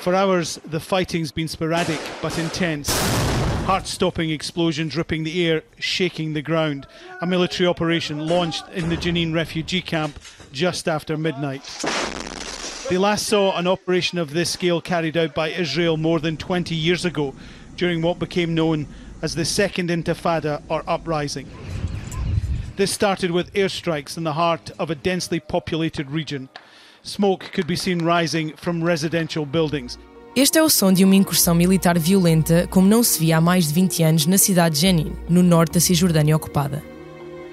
For hours, the fighting's been sporadic but intense. Heart stopping explosions ripping the air, shaking the ground. A military operation launched in the Jenin refugee camp just after midnight. They last saw an operation of this scale carried out by Israel more than 20 years ago during what became known as the Second Intifada or Uprising. This started with airstrikes in the heart of a densely populated region. Smoke could be seen rising from residential buildings. Este é o som de uma incursão militar violenta como não se via há mais de 20 anos na cidade de Jenin, no norte da Cisjordânia ocupada.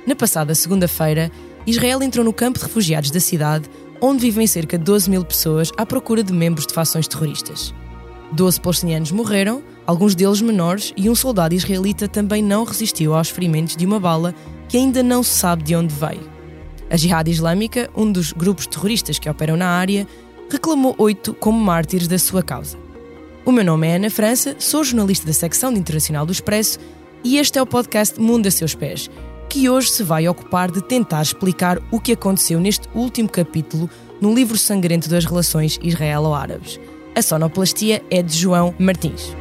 Na passada segunda-feira, Israel entrou no campo de refugiados da cidade, onde vivem cerca de 12 mil pessoas à procura de membros de fações terroristas. 12 palestinianos morreram, alguns deles menores, e um soldado israelita também não resistiu aos ferimentos de uma bala que ainda não se sabe de onde veio. A Jihad Islâmica, um dos grupos terroristas que operam na área, reclamou oito como mártires da sua causa. O meu nome é Ana França, sou jornalista da secção de Internacional do Expresso e este é o podcast Mundo a Seus Pés, que hoje se vai ocupar de tentar explicar o que aconteceu neste último capítulo no livro sangrento das relações israelo-árabes. A sonoplastia é de João Martins.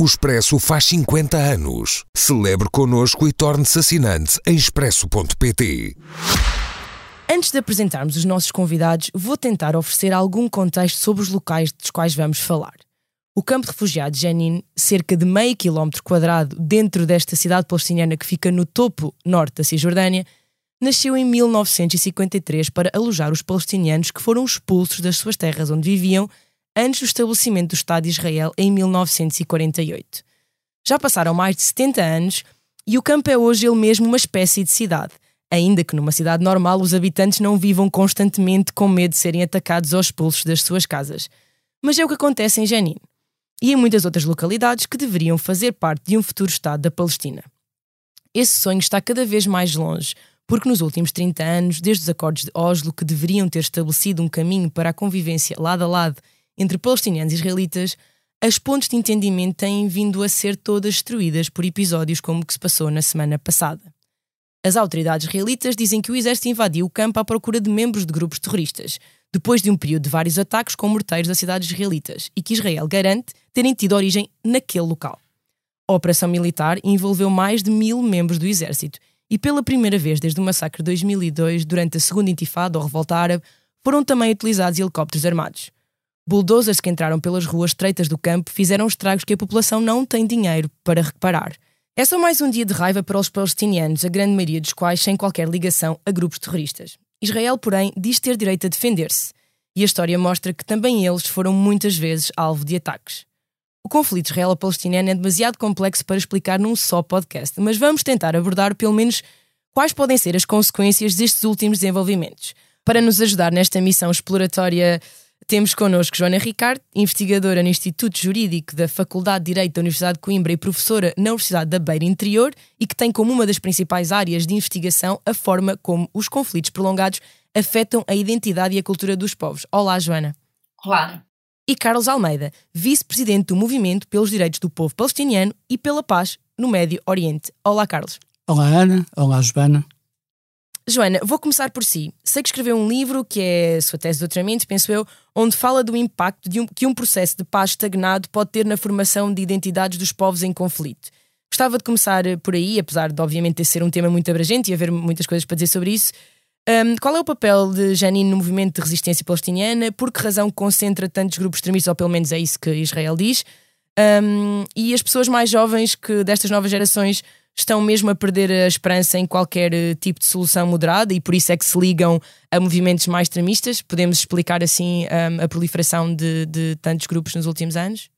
O Expresso faz 50 anos. Celebre connosco e torne-se assinante em expresso.pt. Antes de apresentarmos os nossos convidados, vou tentar oferecer algum contexto sobre os locais dos quais vamos falar. O campo de refugiados Jenin, cerca de meio quilómetro quadrado dentro desta cidade palestiniana que fica no topo norte da Cisjordânia, nasceu em 1953 para alojar os palestinianos que foram expulsos das suas terras onde viviam antes do estabelecimento do Estado de Israel em 1948. Já passaram mais de 70 anos e o campo é hoje ele mesmo uma espécie de cidade, ainda que numa cidade normal os habitantes não vivam constantemente com medo de serem atacados ou expulsos das suas casas. Mas é o que acontece em Jenin e em muitas outras localidades que deveriam fazer parte de um futuro Estado da Palestina. Esse sonho está cada vez mais longe, porque nos últimos 30 anos, desde os acordos de Oslo, que deveriam ter estabelecido um caminho para a convivência lado a lado entre palestinianos e israelitas, as pontes de entendimento têm vindo a ser todas destruídas por episódios como o que se passou na semana passada. As autoridades israelitas dizem que o exército invadiu o campo à procura de membros de grupos terroristas, depois de um período de vários ataques com morteiros a cidades israelitas, e que Israel garante terem tido origem naquele local. A operação militar envolveu mais de mil membros do exército, e pela primeira vez desde o massacre de 2002, durante a segunda intifada ou revolta árabe, foram também utilizados helicópteros armados. Bulldozers que entraram pelas ruas estreitas do campo fizeram estragos que a população não tem dinheiro para reparar. É só mais um dia de raiva para os palestinianos, a grande maioria dos quais sem qualquer ligação a grupos terroristas. Israel, porém, diz ter direito a defender-se. E a história mostra que também eles foram muitas vezes alvo de ataques. O conflito israelo-palestiniano é demasiado complexo para explicar num só podcast, mas vamos tentar abordar pelo menos quais podem ser as consequências destes últimos desenvolvimentos. Para nos ajudar nesta missão exploratória temos connosco Joana Ricardo, investigadora no Instituto Jurídico da Faculdade de Direito da Universidade de Coimbra e professora na Universidade da Beira Interior e que tem como uma das principais áreas de investigação a forma como os conflitos prolongados afetam a identidade e a cultura dos povos. Olá, Joana. Olá. E Carlos Almeida, vice-presidente do Movimento pelos Direitos do Povo Palestiniano e pela Paz no Médio Oriente. Olá, Carlos. Olá, Ana. Olá, Joana. Joana, vou começar por si. Sei que escreveu um livro, que é a sua tese de doutoramento, penso eu, onde fala do impacto um, que um processo de paz estagnado pode ter na formação de identidades dos povos em conflito. Gostava de começar por aí, apesar de obviamente ser um tema muito abrangente e haver muitas coisas para dizer sobre isso. Um, qual é o papel de Janine no movimento de resistência palestiniana? Por que razão concentra tantos grupos extremistas, ou pelo menos é isso que Israel diz? Um, e as pessoas mais jovens que destas novas gerações estão mesmo a perder a esperança em qualquer eh, tipo de solução moderada e por isso é que se ligam a movimentos mais extremistas? Podemos explicar assim um, a proliferação de, de, tantos grupos nos últimos anos?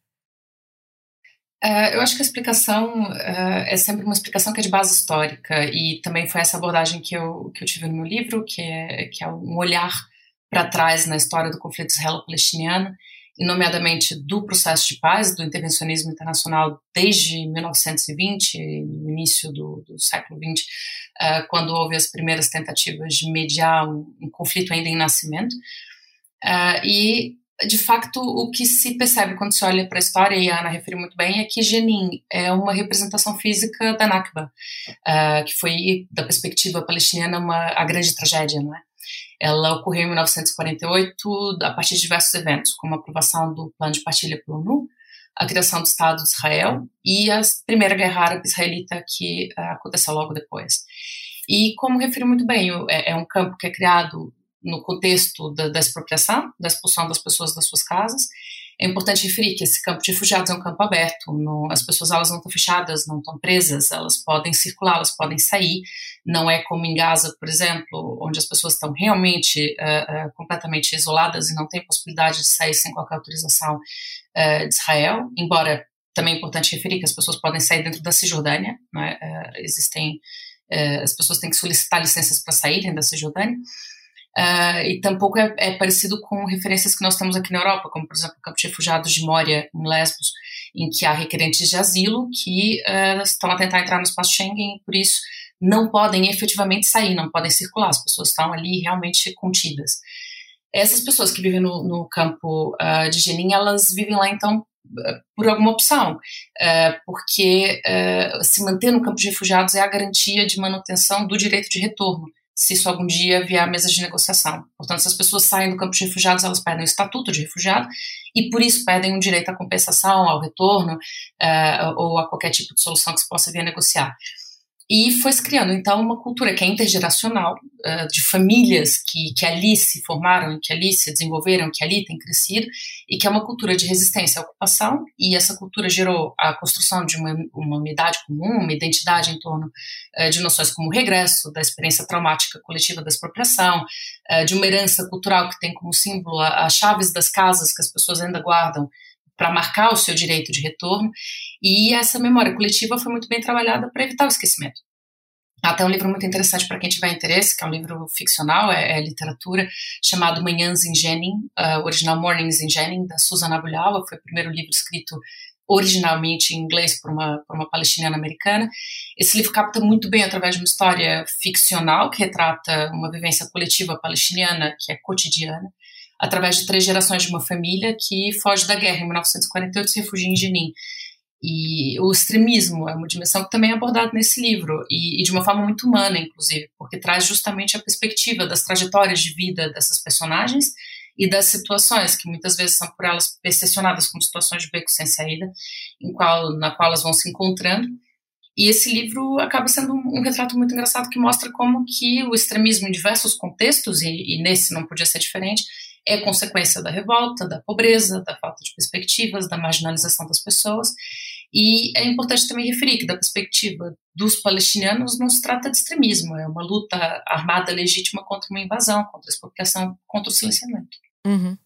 Uh, eu acho que a explicação uh, é sempre uma explicação que é de base histórica e também foi essa abordagem que eu, que eu tive no meu livro, que é, que é um olhar para trás na história do conflito israelo-palestiniano nomeadamente do processo de paz, do intervencionismo internacional desde 1920, no início do, do século XX, uh, quando houve as primeiras tentativas de mediar um, um conflito ainda em nascimento. Uh, e, de facto, o que se percebe quando se olha para a história, e a Ana referiu muito bem, é que Jenin é uma representação física da Nakba, uh, que foi, da perspectiva palestina, uma, a grande tragédia, não é? Ela ocorreu em 1948 a partir de diversos eventos, como a aprovação do Plano de Partilha pela ONU, a criação do Estado de Israel e a Primeira Guerra Árabe-Israelita que uh, aconteceu logo depois. E como refiro muito bem, é, é um campo que é criado no contexto da, da expropriação, da expulsão das pessoas das suas casas, é importante referir que esse campo de refugiados é um campo aberto, as pessoas elas não estão fechadas, não estão presas, elas podem circular, elas podem sair, não é como em Gaza, por exemplo, onde as pessoas estão realmente uh, uh, completamente isoladas e não têm possibilidade de sair sem qualquer autorização uh, de Israel, embora também é importante referir que as pessoas podem sair dentro da Cisjordânia, é? existem, as pessoas têm que solicitar licenças para saírem da Cisjordânia, Uh, e tampouco é, é, parecido com referências que nós temos aqui na Europa, como por exemplo o campo de refugiados de Moria, em Lesbos, em que há requerentes de asilo que uh, estão a tentar entrar no espaço Schengen e por isso não podem efetivamente sair, não podem circular, as pessoas estão ali realmente contidas. Essas pessoas que vivem no, no campo uh, de Jenin, elas vivem lá então por alguma opção, porque se manter no campo de refugiados é a garantia de manutenção do direito de retorno se isso algum dia vier à mesa de negociação. Portanto, se as pessoas saem do campo de refugiados, elas pedem o estatuto de refugiado e por isso pedem um direito à compensação, ao retorno uh, ou a qualquer tipo de solução que se possa vir a negociar. E foi se criando, então, uma cultura que é intergeracional, uh, de famílias que, que ali se formaram, que ali se desenvolveram, que ali têm crescido, e que é uma cultura de resistência à ocupação, e essa cultura gerou a construção de uma, uma unidade comum, uma identidade em torno uh, de noções como o regresso, da experiência traumática coletiva da expropriação, uh, de uma herança cultural que tem como símbolo as chaves das casas que as pessoas ainda guardam para marcar o seu direito de retorno, e essa memória coletiva foi muito bem trabalhada para evitar o esquecimento. Até um livro muito interessante para quem tiver interesse, que é um livro ficcional, é, é literatura, chamado Manhãs em Jenin, uh, original Mornings in Jenin, da Susana Abulhawa, foi o primeiro livro escrito originalmente em inglês por uma, por uma palestiniana americana. Esse livro capta muito bem, através de uma história ficcional, que retrata uma vivência coletiva palestiniana que é cotidiana, através de três gerações de uma família que foge da guerra em 1948 e se refugia em Jenin. E o extremismo é uma dimensão que também é abordada nesse livro, e, e, de uma forma muito humana, inclusive, porque traz justamente a perspectiva das trajetórias de vida dessas personagens e das situações que muitas vezes são por elas percepcionadas como situações de beco sem saída, em qual, na qual elas vão se encontrando. E esse livro acaba sendo um, um retrato muito engraçado que mostra como que o extremismo em diversos contextos, e, e nesse não podia ser diferente, é consequência da revolta, da pobreza, da falta de perspectivas, da marginalização das pessoas. E é importante também referir que, da perspectiva dos palestinianos, não se trata de extremismo, é uma luta armada legítima contra uma invasão, contra a expropriação, contra o silenciamento. Uhum.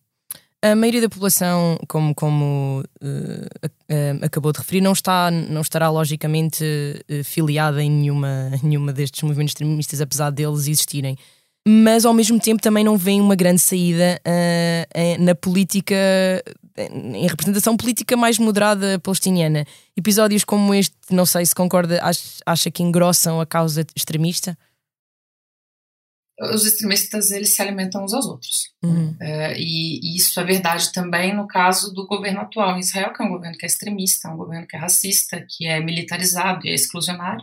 A maioria da população, como, como uh, uh, acabou de referir, não, está, não estará logicamente uh, filiada em nenhuma, nenhuma destes movimentos extremistas, apesar deles existirem mas ao mesmo tempo também não vem uma grande saída uh, na política, em representação política mais moderada palestiniana. Episódios como este, não sei se concorda, acha, acha que engrossam a causa extremista? Os extremistas eles se alimentam uns aos outros. Uhum. Uh, e, e, isso é verdade também no caso do governo atual em Israel, que é um governo que é extremista, um governo que é racista, que é militarizado e é exclusionário.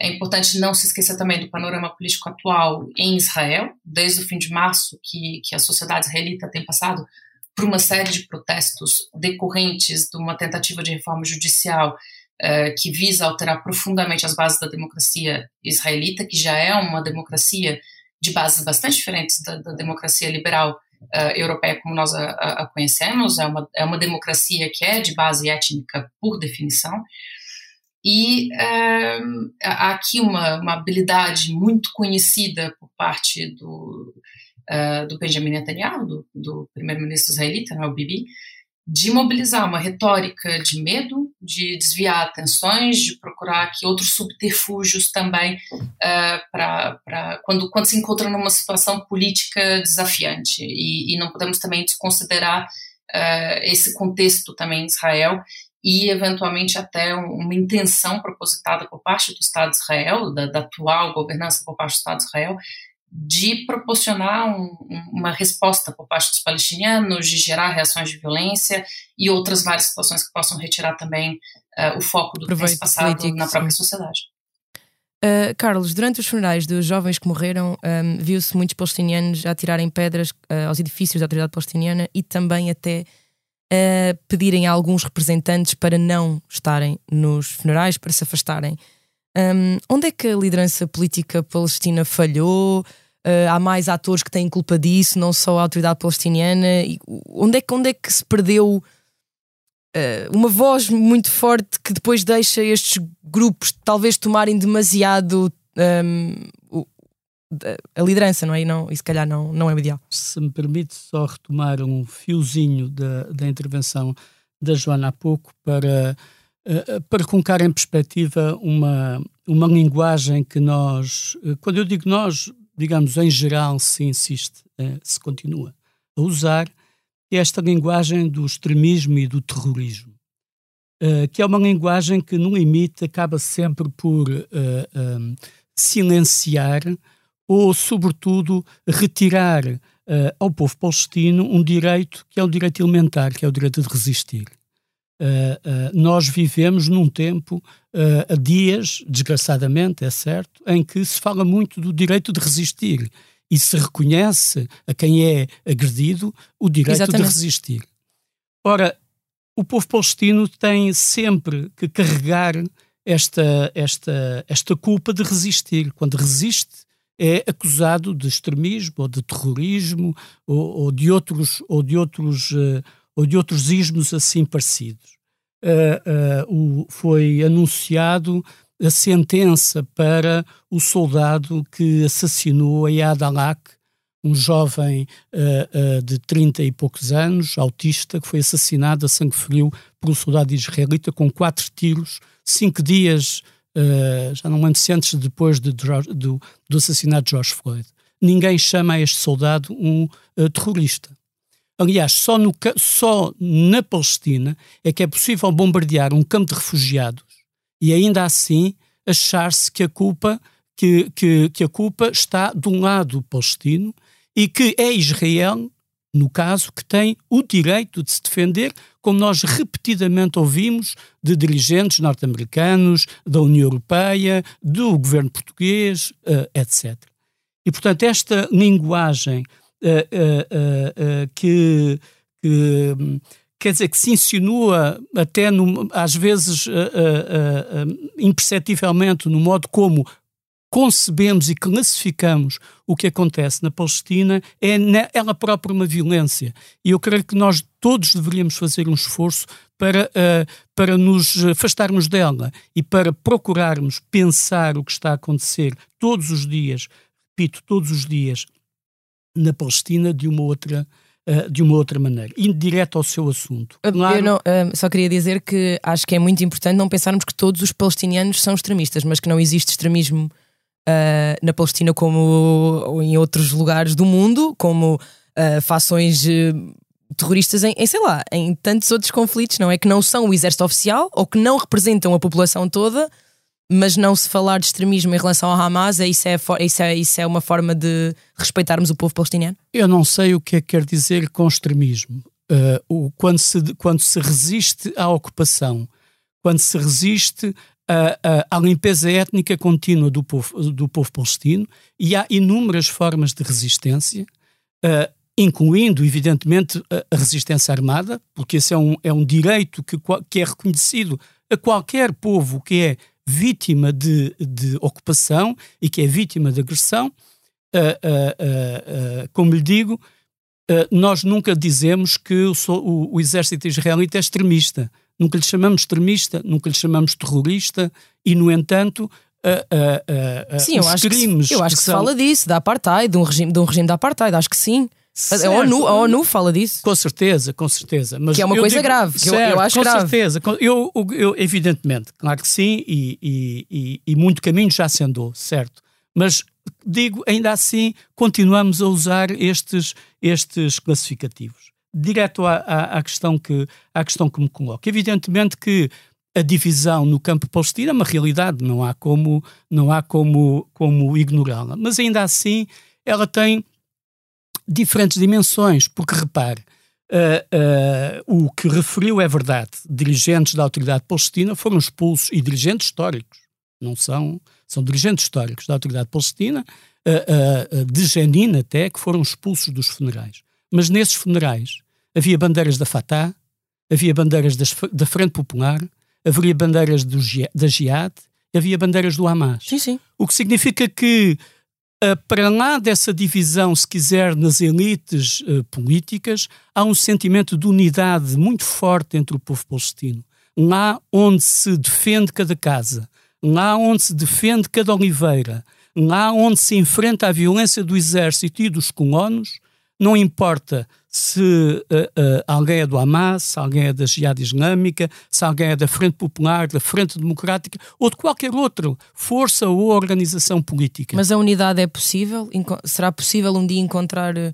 É importante não se esquecer também do panorama político atual em Israel, desde o fim de março, que, que a sociedade israelita tem passado por uma série de protestos decorrentes de uma tentativa de reforma judicial uh, que visa alterar profundamente as bases da democracia israelita, que já é uma democracia de bases bastante diferentes da, da democracia liberal uh, europeia como nós a, a, conhecemos, é uma, é uma democracia que é de base étnica por definição. E uh, há aqui uma, uma habilidade muito conhecida por parte do, uh, do Benjamin Netanyahu, do, do primeiro-ministro israelita, né, o Bibi, de mobilizar uma retórica de medo, de desviar atenções, de procurar aqui outros subterfúgios também uh, para quando, quando se encontra numa situação política desafiante. E, e não podemos também desconsiderar uh, esse contexto também em Israel e, eventualmente, até uma intenção propositada por parte do Estado de Israel, da, da atual governança por parte do Estado de Israel, de proporcionar um, uma resposta por parte dos palestinianos, de gerar reações de violência e outras várias situações que possam retirar também uh, o foco do que tem passado na própria sim. sociedade. Uh, Carlos, durante os funerais dos jovens que morreram, um, viu-se muitos palestinianos a tirarem pedras uh, aos edifícios da autoridade palestiniana e também até uh, pedirem a alguns representantes para não estarem nos funerais, para se afastarem. Um, onde é que a liderança política palestina falhou? há mais atores que têm culpa disso, não só a autoridade palestiniana? E onde, é que, onde é que se perdeu uh, uma voz muito forte que depois deixa estes grupos talvez tomarem demasiado um, a liderança, não é? E, não, e se calhar não, não é o ideal. Se me permite só retomar um fiozinho da, da intervenção da Joana há pouco para, uh, para colocar em perspectiva uma, uma linguagem que nós, uh, quando eu digo nós, digamos em geral, se insiste, se continua a usar, é esta linguagem do extremismo e do terrorismo, que é uma linguagem que, no limite, acaba sempre por silenciar ou, sobretudo, retirar uh, ao povo palestino um direito que é o direito elementar, que é o direito de resistir. nós vivemos num tempo, há dias, desgraçadamente, é certo, em que se fala muito do direito de resistir e se reconhece a quem é agredido o direito Exatamente. de resistir. Ora, o povo palestino tem sempre que carregar esta, esta, esta culpa de resistir. Quando resiste, é acusado de extremismo ou de terrorismo ou, ou de outros ou de outros uh, ou de outros ismos assim parecidos. Uh, uh, o, foi anunciado a sentença para o soldado que assassinou Ayad Alak, um jovem de 30 e poucos anos, autista, que foi assassinado a sangue frio por um soldado israelita com quatro tiros, cinco dias, uh, já não lembro se antes depois de, do, do, assassinato de George Floyd. Ninguém chama este soldado um terrorista. Aliás, só, no, só na Palestina é que é possível bombardear um campo de refugiados e ainda assim achar-se que a culpa que, que, que a culpa está de um lado palestino e que é Israel, no caso, que tem o direito de se defender, como nós repetidamente ouvimos de dirigentes norte-americanos, da União Europeia, do governo português, uh, etc. E, portanto, esta linguagem uh, uh, que, que quer dizer, que se insinua até no, às vezes uh, uh, uh, imperceptivelmente no modo como concebemos e classificamos o que acontece na Palestina é ela própria uma violência. E eu creio que nós todos deveríamos fazer um esforço para, para nos afastarmos dela e para procurarmos pensar o que está a acontecer todos os dias, repito, todos os dias, na Palestina de uma outra uh, de uma outra maneira, indo direto ao seu assunto. Claro... Eu não, uh, só queria dizer que acho que é muito importante não pensarmos que todos os palestinianos são extremistas, mas que não existe extremismo uh, na Palestina como em outros lugares do mundo, como fações terroristas em, em, sei lá, em tantos outros conflitos, não é? Que não são o exército oficial ou que não representam a população toda mas não se falar de extremismo em relação ao Hamas, é isso é, isso é, isso é uma forma de respeitarmos o povo palestiniano? Eu não sei o que é que quer dizer com extremismo. Uh, o, quando, se, quando se resiste à ocupação, quando se resiste à, à, limpeza étnica contínua do povo, do povo palestino, e há inúmeras formas de resistência, uh, incluindo, evidentemente, a resistência armada, porque esse é um, é um direito que, que é reconhecido a qualquer povo que é vítima de, de ocupação e que é vítima de agressão, uh, uh, como lhe digo, nós nunca dizemos que o, o, o, exército israelita é extremista. Nunca lhe chamamos extremista, nunca lhe chamamos terrorista e, no entanto, sim, eu acho crimes que, eu acho que, que são... se fala disso, da apartheid, de um regime, de um regime da apartheid, acho que sim. Certo. A ONU, a ONU fala disso. Com certeza, com certeza. Mas que é uma coisa digo, grave, certo, eu, eu, acho com grave. certeza. Eu, eu, evidentemente, claro que sim, e, e, e, e, muito caminho já se andou, certo. Mas digo, ainda assim, continuamos a usar estes, estes classificativos. Direto à, à, à, questão que, à questão que me coloca. Evidentemente que a divisão no campo palestino é uma realidade, não há como, não há como, como ignorá-la. Mas ainda assim, ela tem diferentes dimensões, porque repare, uh, uh, o que referiu é verdade. Dirigentes da autoridade palestina foram expulsos, e dirigentes históricos, não são, são dirigentes históricos da autoridade palestina, uh, de Jenin até, que foram expulsos dos funerais. Mas nesses funerais havia bandeiras da Fatah, havia bandeiras das, da Frente Popular, havia bandeiras do, da Jihad, havia bandeiras do Hamas. Sim, sim. O que significa que, uh, para lá dessa divisão, se quiser, nas elites uh, políticas, há um sentimento de unidade muito forte entre o povo palestino. Lá onde se defende cada casa, lá onde se defende cada oliveira, lá onde se enfrenta a violência do exército e dos colonos, não importa se uh, uh, alguém é do Hamas, se alguém é da Jihad Islâmica, se alguém é da Frente Popular, da Frente Democrática ou de qualquer outra força ou organização política. Mas a unidade é possível? Será possível um dia encontrar eh,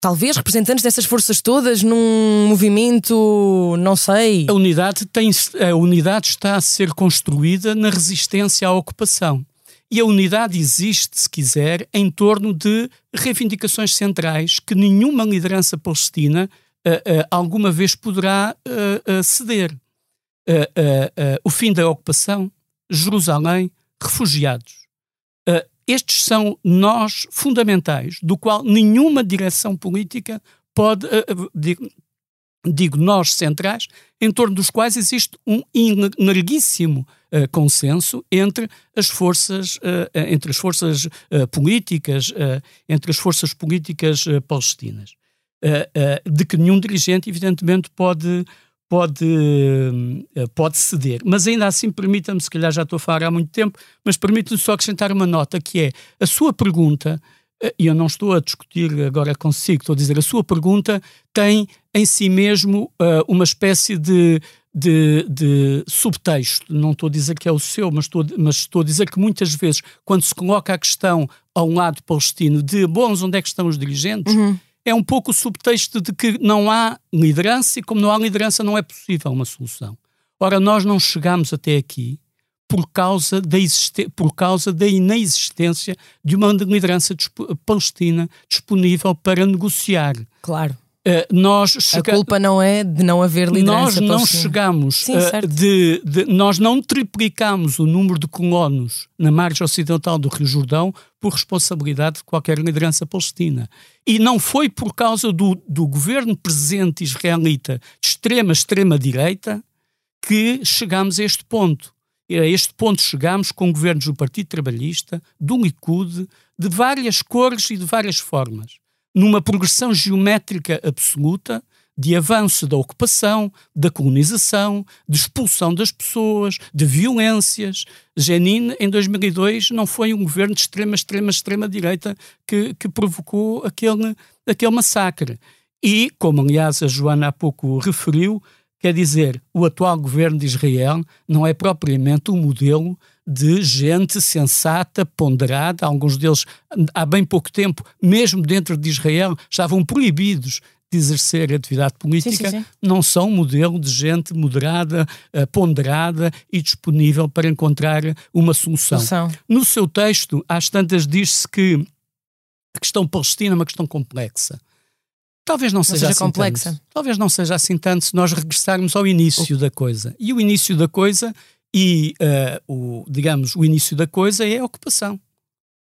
talvez representantes dessas forças todas num movimento, não sei? A unidade, tem, a unidade está a ser construída na resistência à ocupação. E a unidade existe, se quiser, em torno de reivindicações centrais que nenhuma liderança palestina uh, uh, alguma vez poderá uh, ceder. o fim da ocupação, Jerusalém, refugiados. estes são nós fundamentais, do qual nenhuma direção política pode, digo, digo nós centrais, em torno dos quais existe um larguíssimo uh, consenso entre as forças, uh, entre as forças uh, políticas, entre as forças políticas palestinas, de que nenhum dirigente, evidentemente, pode pode, pode ceder. Mas ainda assim, permita-me, se calhar já estou a falar há muito tempo, mas permita-me só acrescentar uma nota, que é a sua pergunta, e eu não estou a discutir agora consigo, estou a dizer, a sua pergunta tem em si mesmo uma espécie de de, de, subtexto. Não estou a dizer que é o seu, mas estou, mas estou a dizer que muitas vezes, quando se coloca a questão ao lado palestino de bons, onde é que estão os dirigentes, uhum. é um pouco o subtexto de que não há liderança e, como não há liderança, não é possível uma solução. Ora, nós não chegamos até aqui por causa da, por causa da inexistência de uma liderança disp palestina disponível para negociar. Claro. Uh, nós chega... A culpa não é de não haver liderança Nós não chegamos, Sim, uh, de, de, nós não triplicamos o número de colonos na margem ocidental do Rio Jordão por responsabilidade de qualquer liderança palestina. E não foi por causa do, do governo presente israelita de extrema, extrema direita que chegamos a este ponto. E a este ponto chegamos com governos do Partido Trabalhista, do Likud, de várias cores e de várias formas numa progressão geométrica absoluta de avanço da ocupação, da colonização, de expulsão das pessoas, de violências. Jenin, em 2002, não foi um governo de extrema, extrema, extrema direita que, que provocou aquele, aquele massacre. E, como aliás a Joana há pouco referiu, quer dizer, o atual governo de Israel não é propriamente um modelo de gente sensata, ponderada. Alguns deles, há bem pouco tempo, mesmo dentro de Israel, estavam proibidos de exercer atividade política, sim, sim, sim. não são um modelo de gente moderada, eh, ponderada e disponível para encontrar uma solução. solução. No seu texto, às tantas, diz-se que a questão palestina é uma questão complexa. Talvez não, não seja, seja assim complexa. Tanto. Talvez não seja assim tanto se nós regressarmos ao início o... da coisa. E o início da coisa e, uh, o, digamos, o início da coisa é a ocupação.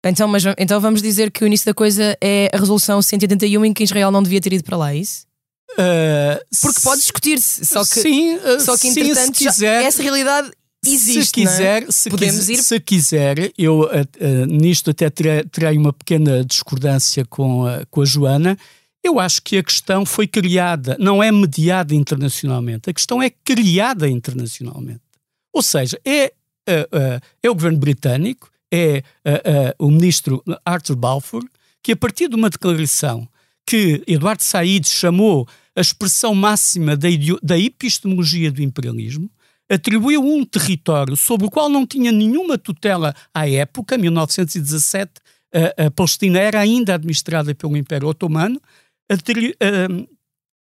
Então, mas, então vamos dizer que o início da coisa é a resolução 181 em que Israel não devia ter ido para lá, é isso? Uh, Porque pode discutir-se, só que, sim, uh, só que entretanto sim, quiser, essa realidade existe. Se quiser, é? se, Podemos ir... se quiser, eu uh, nisto até terei, terei, uma pequena discordância com a, com a Joana. Eu acho que a questão foi criada, não é mediada internacionalmente, a questão é criada internacionalmente. Ou seja, é, uh, uh, é o governo britânico, é uh, o ministro Arthur Balfour, que a partir de uma declaração que Eduardo Said chamou a expressão máxima da, da epistemologia do imperialismo, atribuiu um território sobre o qual não tinha nenhuma tutela à época, 1917, a, a Palestina era ainda administrada pelo Império Otomano, atri,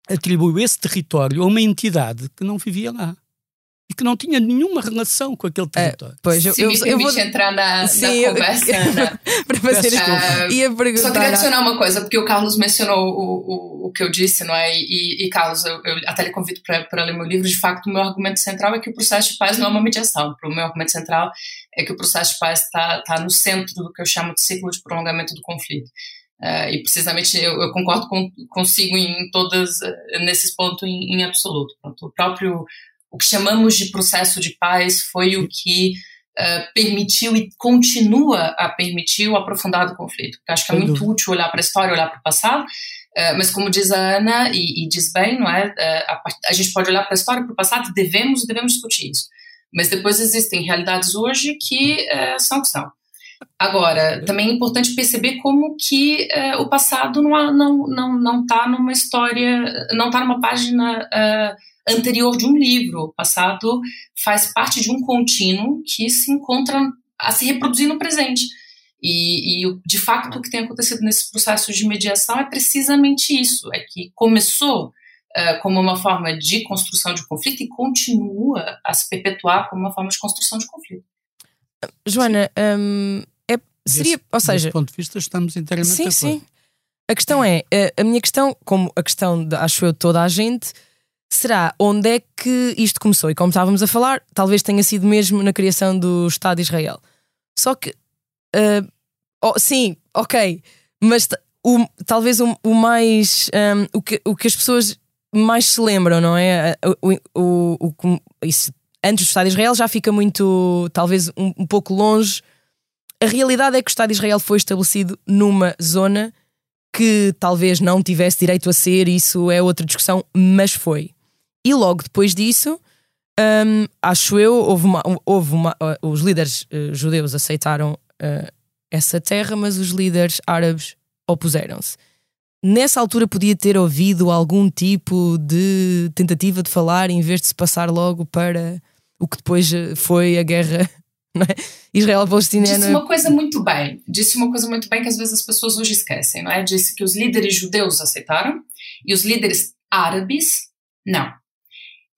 atribuiu esse território a uma entidade que não vivia lá que não tinha nenhuma relação com aquele é, território. pois, eu, eu, me eu vou entrar na, Sim, na conversa, eu, para fazer uh, ia perguntar. Só queria adicionar uma coisa, porque o Carlos mencionou o, o, o que eu disse, não é? E, e Carlos, eu, eu até lhe convido para ler meu livro. De facto, o meu argumento central é que o processo de paz não é uma mediação. O meu argumento central é que o processo de paz está tá no centro do que eu chamo de ciclo de prolongamento do conflito. Uh, e precisamente eu, eu concordo com, consigo em todas, uh, nesses pontos em, em absoluto. Pronto, o próprio, o que chamamos de processo de paz foi o que uh, permitiu e continua a permitir o aprofundado conflito. Eu acho que é muito útil olhar para a história, olhar para o passado, mas como diz a Ana, e, e diz bem, não é? A, a, gente pode olhar para a história, para o passado, devemos e devemos discutir isso. Mas depois existem realidades hoje que são o que são. Agora, também é importante perceber como que uh, o passado não não não não está numa história, não está numa página uh, anterior de um livro. O passado faz parte de um contínuo que se encontra a se reproduzir no presente. E, e, de fato o que tem acontecido nesse processo de mediação é precisamente isso, é que começou uh, como uma forma de construção de conflito e continua a se perpetuar como uma forma de construção de conflito. Joana, um, Seria, desse, ou seja, ponto de vista estamos inteiramente sim, sim. A questão é, a minha questão, como a questão de, acho eu toda a gente, será onde é que isto começou? E como estávamos a falar, talvez tenha sido mesmo na criação do Estado de Israel. Só que, uh, oh, sim, ok, mas o, talvez o, o mais, um, o, que, o que as pessoas mais se lembram, não é? O, o, o, isso, antes do Estado de Israel já fica muito, talvez um, um pouco longe a realidade é que o Estado de Israel foi estabelecido numa zona que talvez não tivesse direito a ser, isso é outra discussão, mas foi. E logo depois disso, hum, acho eu, houve uma, houve uma, uh, os líderes uh, judeus aceitaram uh, essa terra, mas os líderes árabes opuseram-se. Nessa altura podia ter ouvido algum tipo de tentativa de falar em vez de se passar logo para o que depois uh, foi a guerra é? Israel-palestiniano. Disse uma coisa muito bem, disse uma coisa muito bem que às vezes as pessoas hoje esquecem, não é? Disse que os líderes judeus aceitaram e os líderes árabes não.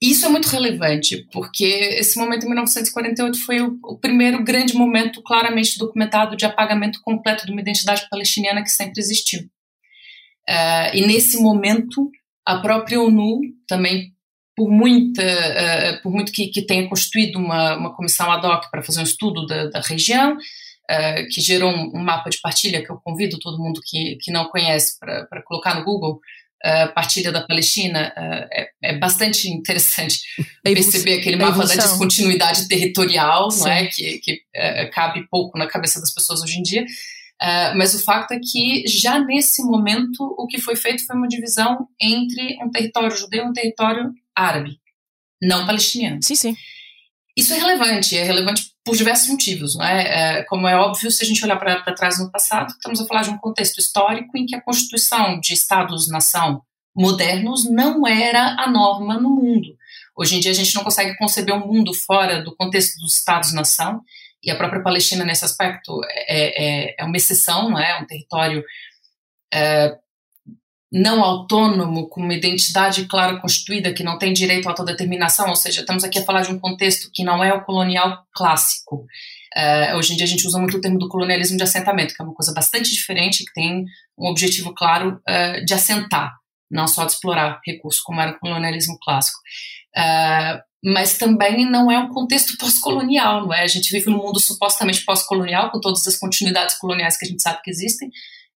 Isso é muito relevante, porque esse momento em 1948 foi o, o, primeiro grande momento claramente documentado de apagamento completo de uma identidade palestiniana que sempre existiu. Uh, e nesse momento, a própria ONU também por, muita, uh, por muito que, que tenha constituído uma, uma comissão ad hoc para fazer um estudo da, da região, uh, que gerou um, um, mapa de partilha que eu convido todo mundo que, que não conhece para colocar no Google, uh, partilha da Palestina, é, é, bastante interessante perceber aquele mapa da descontinuidade territorial, não é, que, que cabe pouco na cabeça das pessoas hoje em dia, Uh, mas o fato é que já nesse momento o que foi feito foi uma divisão entre um território judeu e um território árabe, não palestiniano. Sim, sim. Isso é relevante, é relevante por diversos motivos, não é? é como é óbvio, se a gente olhar para trás no passado, estamos a falar de um contexto histórico em que a constituição de estados-nação modernos não era a norma no mundo. Hoje em dia a gente não consegue conceber um mundo fora do contexto dos estados-nação, e a própria Palestina nesse aspecto é, é, é uma exceção, não é? Um território é, não autônomo, com uma identidade clara constituída, que não tem direito à autodeterminação, ou seja, estamos aqui a falar de um contexto que não é o colonial clássico. Uh, hoje em dia a gente usa muito o termo do colonialismo de assentamento, que é uma coisa bastante diferente, que tem um objetivo claro uh, de assentar, não só de explorar recursos, como era o colonialismo clássico. Uh, mas também não é um contexto pós-colonial, não é? A gente vive num mundo supostamente pós-colonial, com todas as continuidades coloniais que a gente sabe que existem,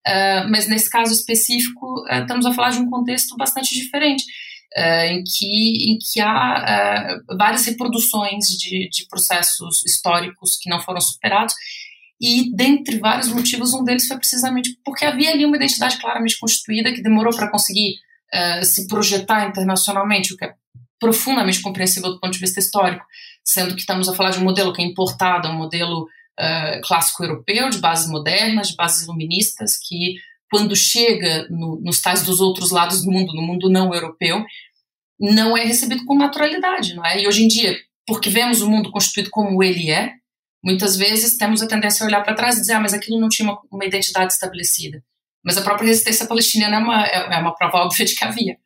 Uh, mas nesse caso específico, uh, estamos a falar de um contexto bastante diferente, uh, em, que, em que há várias reproduções de, de processos históricos que não foram superados, e dentre vários motivos, um deles foi precisamente porque havia ali uma identidade claramente constituída que demorou para conseguir se projetar internacionalmente, o que é profundamente compreensível do ponto de vista histórico, sendo que estamos a falar de um modelo que é importado, um modelo uh, clássico europeu, de bases modernas, de bases iluministas, que quando chega no, nos tais dos outros lados do mundo, no mundo não europeu, não é recebido com naturalidade, não é? E hoje em dia, porque vemos o mundo constituído como ele é, muitas vezes temos a tendência a olhar para trás e dizer, ah, mas aquilo não tinha uma, uma identidade estabelecida. Mas a própria resistência palestiniana é uma, é, é uma prova óbvia de que havia.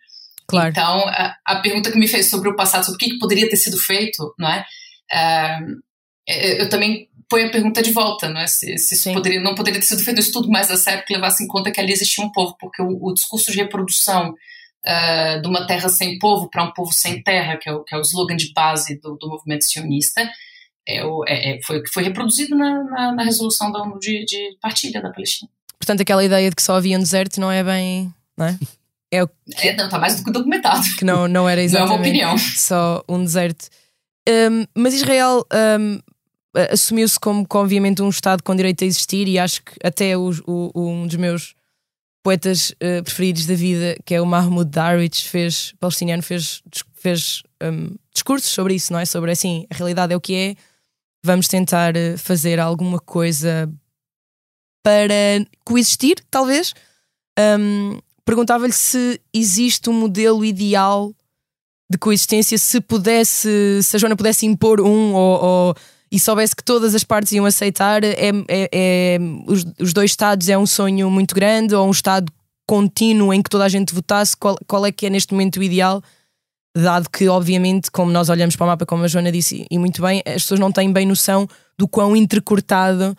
Claro. Então, a, a, pergunta que me fez sobre o passado, sobre o que, que poderia ter sido feito, não é? Uh, eu também ponho a pergunta de volta, não é? Se, se poderia, não poderia ter sido feito um estudo mais a sério que levasse em conta que ali existia um povo, porque o, o discurso de reprodução uh, de uma terra sem povo para um povo sem terra, que é o, que é o slogan de base do, do movimento sionista, é o, é, é, foi que foi reproduzido na, na, na resolução da ONU de, de partilha da Palestina. Portanto, aquela ideia de que só havia um deserto não é bem. Não é? É, o que, é, não, está mais do que documentado. Que não, não era exatamente não é uma opinião. só um deserto. Um, mas Israel um, assumiu-se como, obviamente, um Estado com direito a existir, e acho que até o, um dos meus poetas uh, preferidos da vida, que é o Mahmoud Darwish, fez, palestiniano, fez, fez um, discursos sobre isso, não é? Sobre assim, a realidade é o que é, vamos tentar eh, fazer alguma coisa para coexistir, talvez. Um, Perguntava-lhe se existe um modelo ideal de coexistência, se pudesse, se a Joana pudesse impor um ou, ou e soubesse que todas as partes iam aceitar, é, é, é os, os, dois Estados é um sonho muito grande ou um Estado contínuo em que toda a gente votasse, qual, qual é que é neste momento o ideal? Dado que, obviamente, como nós olhamos para o mapa, como a Joana disse, e muito bem, as pessoas não têm bem noção do quão intercortado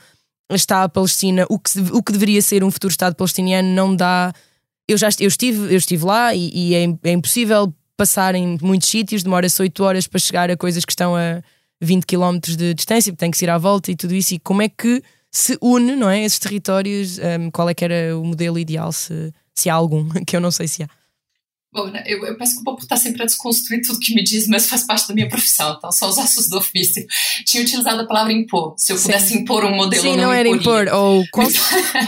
está a Palestina. O que, o que deveria ser um futuro Estado palestiniano não dá. Eu já eu estive, eu estive lá e, e é, é, impossível passar em muitos sítios, demora-se 8 horas para chegar a coisas que estão a 20 km de distância, tem que ir à volta e tudo isso. E como é que se une não é, esses territórios? Um, qual é que era o modelo ideal, se, se há algum, que eu não sei se há. Bom, né, eu, eu peço desculpa por estar sempre a desconstruir tudo que me diz, mas faz parte da minha profissão, então são os ossos do ofício. Tinha utilizado a palavra impor. Se eu Sim. pudesse impor um modelo, Sim, não, não era impor, ou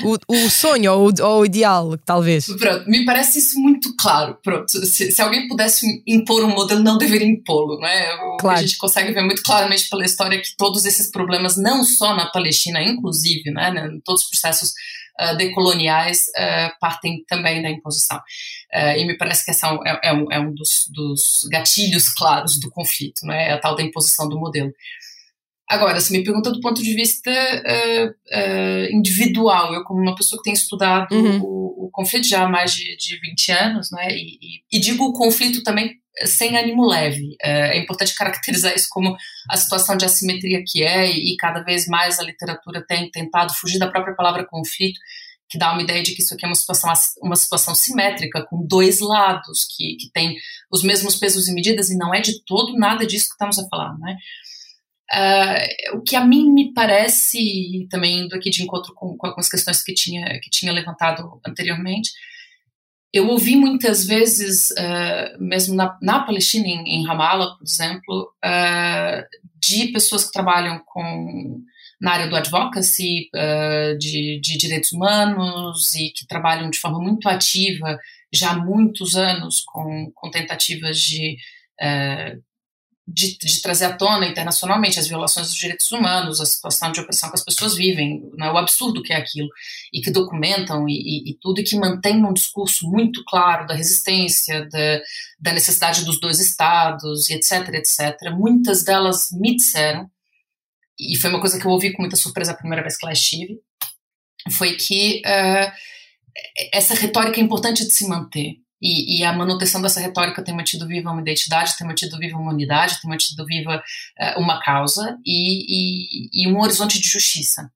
o, o sonho, ou, ou o ideal, talvez. Pronto, me parece isso muito claro. Pronto, se, se alguém pudesse impor um modelo, não deveria impô-lo, né? Claro. A gente consegue ver muito claramente pela história que todos esses problemas, não só na Palestina, inclusive, né, né todos os processos decoloniais uh, partem também da imposição. Uh, e me parece que esse é um, é, é, um, é um dos, dos, gatilhos claros do conflito, né? a tal da imposição do modelo. Agora, se me pergunta do ponto de vista individual, eu como uma pessoa que tem estudado uhum. o, o, conflito já há mais de, de 20 anos, né? e, e, e digo o conflito também sem ânimo leve. É, importante caracterizar isso como a situação de assimetria que é, e cada vez mais a literatura tem tentado fugir da própria palavra conflito, que dá uma ideia de que isso aqui é uma situação, uma situação simétrica, com dois lados, que, que tem os mesmos pesos e medidas, e não é de todo nada disso que estamos a falar, né? Uh, o que a mim me parece, também indo aqui de encontro com, com algumas questões que tinha, que tinha levantado anteriormente, eu ouvi muitas vezes, uh, mesmo na, na Palestina, em, em, Ramallah, por exemplo, uh, de pessoas que trabalham com, na área do advocacy, uh, de, de, direitos humanos e que trabalham de forma muito ativa já há muitos anos com, com tentativas de de, de, trazer à tona internacionalmente as violações dos direitos humanos, a situação de opressão que as pessoas vivem, né, o absurdo que é aquilo, e que documentam e, e, e tudo, e que mantém um discurso muito claro da resistência, da, da necessidade dos dois estados, etc, etc. Muitas delas me disseram, e foi uma coisa que eu ouvi com muita surpresa a primeira vez que lá estive, foi que uh, essa retórica é importante de se manter, e, e, a manutenção dessa retórica tem mantido viva uma identidade, tem mantido viva uma unidade, tem mantido viva uh, uma causa e, e, e, um horizonte de justiça.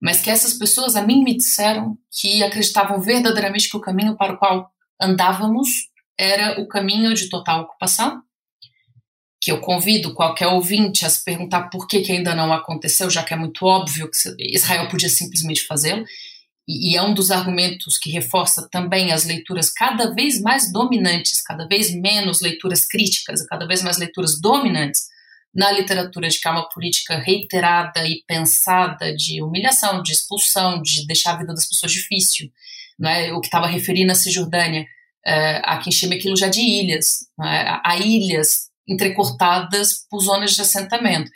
Mas que essas pessoas a mim me disseram que acreditavam verdadeiramente que o caminho para o qual andávamos era o caminho de total ocupação. Que eu convido qualquer ouvinte a se perguntar por que, que ainda não aconteceu, já que é muito óbvio que Israel podia simplesmente fazê-lo e, é um dos argumentos que reforça também as leituras cada vez mais dominantes, cada vez menos leituras críticas, cada vez mais leituras dominantes na literatura de que há uma política reiterada e pensada de humilhação, de expulsão, de deixar a vida das pessoas difícil. Né? O que estava referindo a Cisjordânia, uh, há quem chama aquilo já de ilhas, né? há ilhas entrecortadas por zonas de assentamento.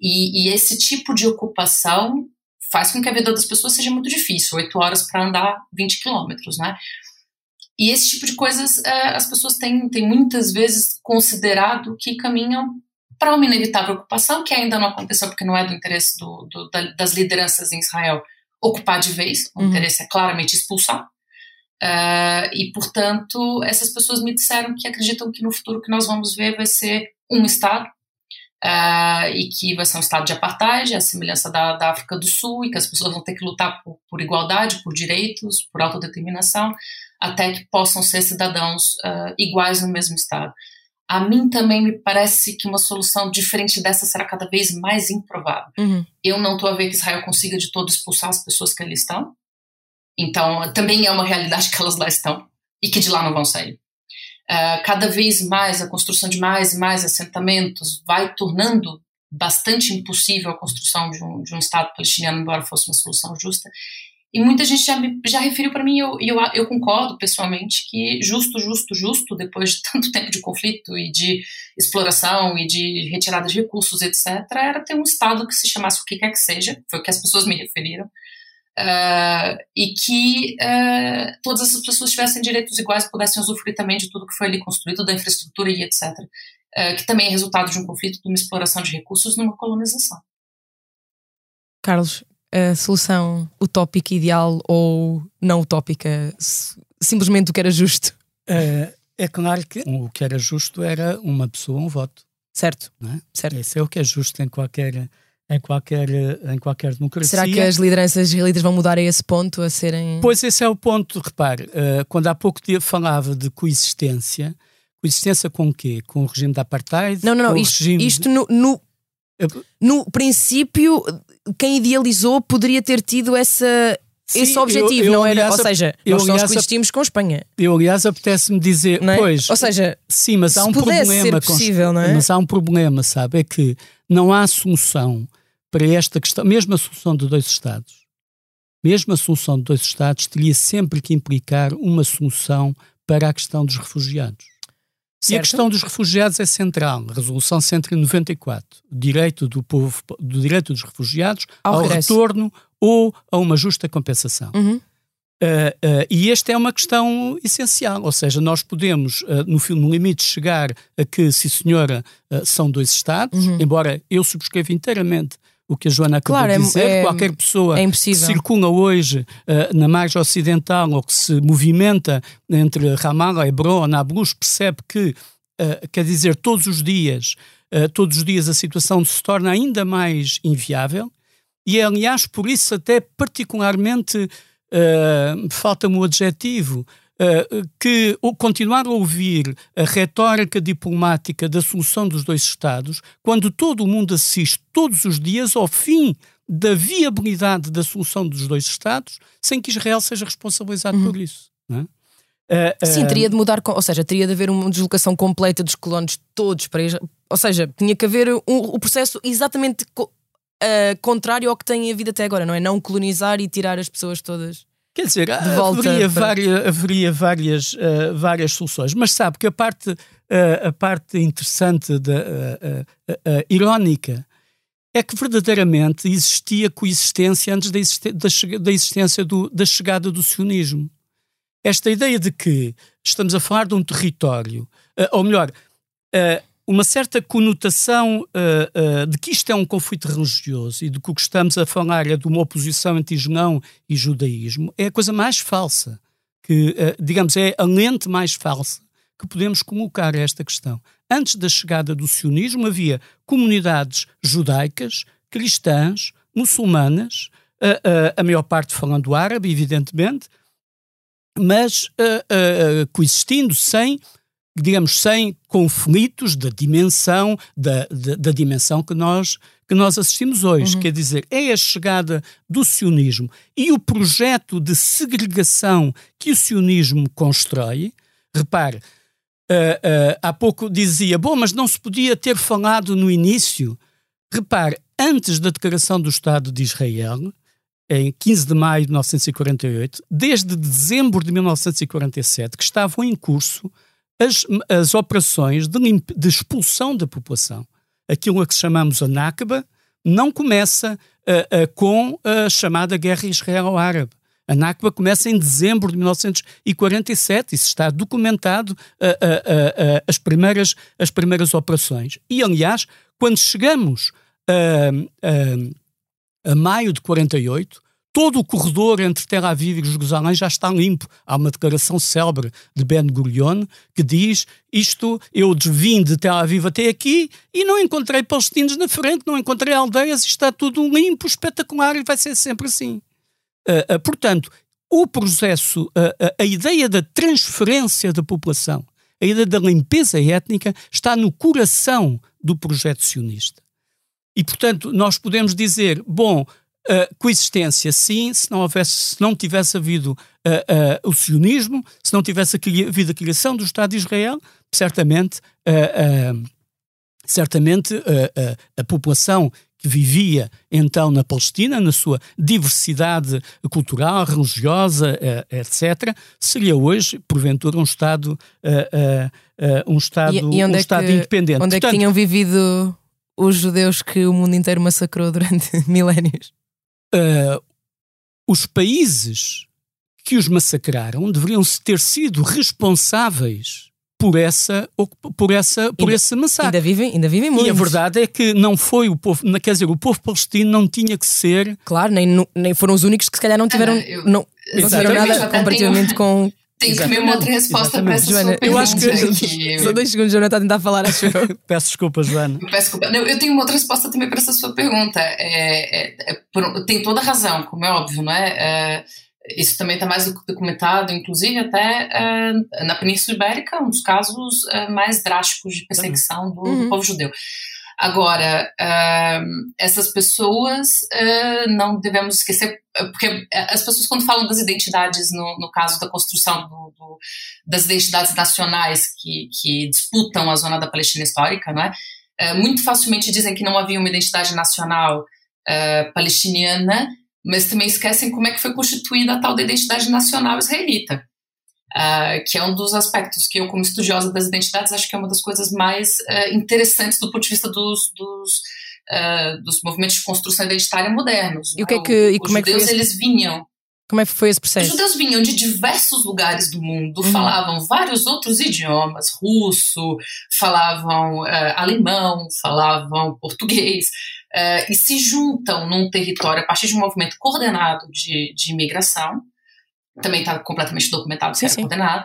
E, e esse tipo de ocupação faz com que a vida das pessoas seja muito difícil, oito horas para andar 20 quilômetros, né? E esse tipo de coisas uh, as pessoas têm, têm muitas vezes considerado que caminham para uma inevitável ocupação, que ainda não aconteceu porque não é do interesse do, do, da, das lideranças em Israel ocupar de vez, o uhum. interesse é claramente expulsar, Uh, e, portanto, essas pessoas me disseram que acreditam que no futuro que nós vamos ver vai ser um Estado uh, e que vai ser um Estado de apartheid, a semelhança da, da, África do Sul, e que as pessoas vão ter que lutar por, por igualdade, por direitos, por autodeterminação, até que possam ser cidadãos uh, iguais no mesmo Estado. A mim também me parece que uma solução diferente dessa será cada vez mais improvável. Uhum. Eu não estou a ver que Israel consiga de todo expulsar as pessoas que ali estão. Então, também é uma realidade que elas lá estão e que de lá não vão sair. Uh, cada vez mais a construção de mais e mais assentamentos vai tornando bastante impossível a construção de um, de um Estado palestiniano, embora fosse uma solução justa. E muita gente já, já referiu para mim, e eu, eu, eu, concordo pessoalmente, que justo, justo, justo, depois de tanto tempo de conflito e de exploração e de retirada de recursos, etc., era ter um Estado que se chamasse o que quer que seja, foi o que as pessoas me referiram, Uh, e que uh, todas essas pessoas tivessem direitos iguais, pudessem usufruir também de tudo que foi ali construído, da infraestrutura e etc., uh, ah, que também é resultado de um conflito, de uma exploração de recursos numa colonização. Carlos, a solução utópica ideal ou não utópica, simplesmente o que era justo? É, é claro que o que era justo era uma pessoa, um voto. Certo. É? certo. Esse é o que é justo em qualquer em qualquer, em qualquer democracia. Será que as lideranças israelitas vão mudar a esse ponto, a serem... Pois esse é o ponto, repare, uh, quando há pouco dia falava de coexistência, coexistência com o quê? Com o regime da apartheid? Não, não, não, isto, isto no, no, no princípio, quem idealizou poderia ter tido essa, Sim, esse objetivo, eu, eu, não era? Aliás, ou seja, eu, nós, aliás, nós coexistimos com Espanha. Eu, aliás, apetece-me dizer, é? pois. Ou seja, sim, mas há um problema. Possível, com, é? Mas há um problema, sabe? É que não há solução para esta questão, mesmo a solução de dois Estados, mesmo a solução de dois Estados teria sempre que implicar uma solução para a questão dos refugiados. Certo. E a questão dos refugiados é central. Resolução 194, direito do povo, do direito dos refugiados ao, ao retorno ou a uma justa compensação. Uhum. Uh, uh, e esta é uma questão essencial, ou seja, nós podemos, uh, no, no limite, chegar a que, se senhora, são dois Estados, uhum. embora eu subscreva inteiramente o que a Joana acabou claro, de é dizer. É, Qualquer pessoa é que circula hoje uh, na margem ocidental ou que se movimenta entre Ramallah, Hebron, Nablus, percebe que, uh, quer dizer, todos os dias, uh, todos os dias a situação se torna ainda mais inviável e é, aliás, por isso até particularmente, falta-me o adjetivo, que continuar a ouvir a retórica diplomática da solução dos dois Estados, quando todo o mundo assiste todos os dias ao fim da viabilidade da solução dos dois Estados, sem que Israel seja responsabilizado uhum. por isso. Não é? Uh, Sim, teria de mudar, ou seja, teria de haver uma deslocação completa dos colonos todos para Israel. Ou seja, tinha que haver um, o processo exatamente uh, contrário ao que tem havido até agora, não é? Não colonizar e tirar as pessoas todas. Quer dizer, haveria, para... várias, haveria várias, uh, várias soluções, mas sabe que a parte, uh, a parte interessante, da, uh, irónica, é que verdadeiramente existia coexistência antes da, da, da existência do, da chegada do sionismo. Esta ideia de que estamos a falar de um território, ou melhor, uma certa conotação uh, uh, de que isto é um conflito religioso e de que o que estamos a falar é de uma oposição entre Islão e judaísmo, é a coisa mais falsa, que, uh, digamos, é a lente mais falsa que podemos colocar a esta questão. Antes da chegada do sionismo havia comunidades judaicas, cristãs, muçulmanas, a maior parte falando árabe, evidentemente, mas coexistindo sem digamos, sem conflitos da dimensão, da, da, da dimensão que nós, que nós assistimos hoje. Uhum. Quer dizer, é a chegada do sionismo e o projeto de segregação que o sionismo constrói. Repare, uh, uh, há pouco dizia, bom, mas não se podia ter falado no início. Repare, antes da declaração do Estado de Israel, em 15 de maio de 1948, desde dezembro de 1947, que estavam em curso as, as operações de, de, expulsão da população. Aquilo a que chamamos a Nakba não começa uh, uh, com a chamada Guerra Israelo-Árabe. A Nakba começa em dezembro de 1947, isso está documentado uh, as, primeiras, as primeiras operações. E, aliás, quando chegamos a maio de 48, todo o corredor entre Tel Aviv e Jerusalém já está limpo. Há uma declaração célebre de Ben Gurion que diz isto, eu vim de Tel Aviv até aqui e não encontrei palestinos na frente, não encontrei aldeias, está tudo limpo, espetacular e vai ser sempre assim. Uh, uh, portanto, o processo, uh, a ideia da transferência da população, a ideia da limpeza étnica está no coração do projeto sionista. E, portanto, nós podemos dizer, bom, Uh, coexistência, sim, se não, houvesse, se não tivesse havido uh, o sionismo, se não tivesse havido a criação do Estado de Israel, certamente, certamente a população que vivia então na Palestina, na sua diversidade cultural, religiosa, etc., seria hoje, porventura, um Estado, um Estado, e, e um é estado que, independente. Onde Portanto, é que tinham vivido os judeus que o mundo inteiro massacrou durante milénios? Uh, os países que os massacraram deveriam ter sido responsáveis por essa por essa por ainda, esse massacre. Ainda vivem, ainda vivem muito. E a verdade é que não foi o povo, quer dizer, o povo palestino não tinha que ser. Claro, nem, nem foram os únicos que se calhar não tiveram, ah, eu, não, não tiveram nada comparativamente com tenho que uma outra resposta para essa Joana, eu acho que só dois segundos, Joana está a tentar falar, acho eu. Peço desculpa, Joana. Peço desculpa. Não, eu tenho uma outra resposta também para essa sua pergunta. É, é, é, tem toda a razão, como é óbvio, não é? é isso também está mais documentado, inclusive até é, na Península Ibérica, um dos casos é, mais drásticos de perseguição do, uhum. do povo judeu. Agora, uh, essas pessoas uh, não devemos esquecer, porque as pessoas, quando falam das identidades, no, no caso da construção do, do, das identidades nacionais que, que, disputam a zona da Palestina histórica, não é? Uh, muito facilmente dizem que não havia uma identidade nacional palestiniana, mas também esquecem como é que foi constituída a tal da identidade nacional israelita. Uh, que é um dos aspectos que eu, como estudiosa das identidades, acho que é uma das coisas mais uh, interessantes do ponto de vista dos, dos, uh, dos movimentos de construção identitária modernos. E o que é que, e como é que foi eles vinham como é que foi esse processo? Os judeus vinham de diversos lugares do mundo, uhum. falavam vários outros idiomas, russo, falavam alemão, falavam português, e se juntam num território a partir de um movimento coordenado de, de imigração, também está completamente documentado, se é condenado.